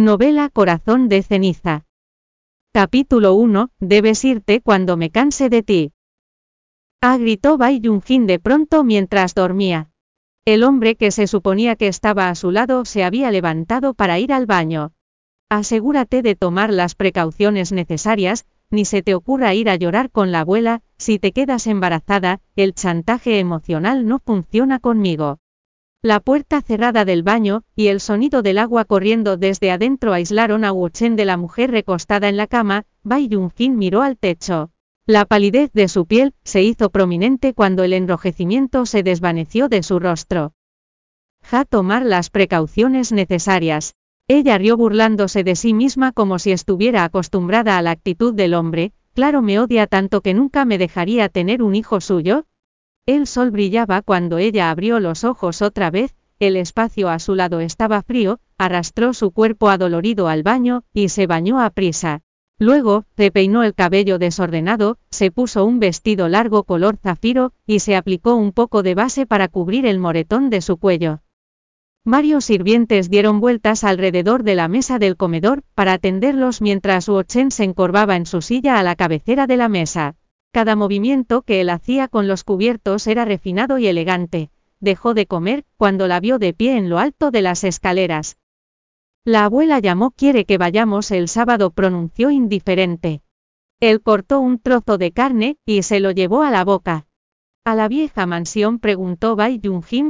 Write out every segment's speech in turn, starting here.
Novela Corazón de ceniza. Capítulo 1. Debes irte cuando me canse de ti. Ah, gritó Bai Yunjin de pronto mientras dormía. El hombre que se suponía que estaba a su lado se había levantado para ir al baño. Asegúrate de tomar las precauciones necesarias, ni se te ocurra ir a llorar con la abuela, si te quedas embarazada, el chantaje emocional no funciona conmigo. La puerta cerrada del baño, y el sonido del agua corriendo desde adentro aislaron a Chen de la mujer recostada en la cama, Bai Yunjin miró al techo. La palidez de su piel se hizo prominente cuando el enrojecimiento se desvaneció de su rostro. Ja tomar las precauciones necesarias. Ella rió burlándose de sí misma como si estuviera acostumbrada a la actitud del hombre, claro me odia tanto que nunca me dejaría tener un hijo suyo, el sol brillaba cuando ella abrió los ojos otra vez, el espacio a su lado estaba frío, arrastró su cuerpo adolorido al baño, y se bañó a prisa. Luego, se peinó el cabello desordenado, se puso un vestido largo color zafiro, y se aplicó un poco de base para cubrir el moretón de su cuello. Varios sirvientes dieron vueltas alrededor de la mesa del comedor, para atenderlos mientras Chen se encorvaba en su silla a la cabecera de la mesa. Cada movimiento que él hacía con los cubiertos era refinado y elegante. Dejó de comer cuando la vio de pie en lo alto de las escaleras. La abuela llamó quiere que vayamos el sábado pronunció indiferente. Él cortó un trozo de carne y se lo llevó a la boca. A la vieja mansión preguntó Bai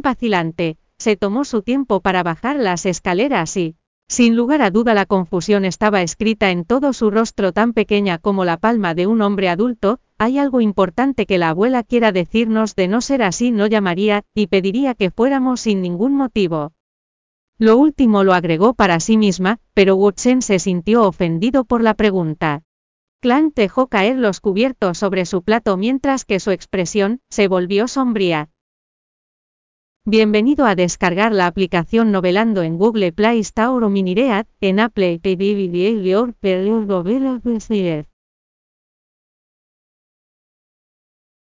vacilante. Se tomó su tiempo para bajar las escaleras y, sin lugar a duda la confusión estaba escrita en todo su rostro tan pequeña como la palma de un hombre adulto, hay algo importante que la abuela quiera decirnos de no ser así no llamaría, y pediría que fuéramos sin ningún motivo. Lo último lo agregó para sí misma, pero Chen se sintió ofendido por la pregunta. Clan dejó caer los cubiertos sobre su plato mientras que su expresión se volvió sombría. Bienvenido a descargar la aplicación Novelando en Google Play Store o Miniread, en Apple TV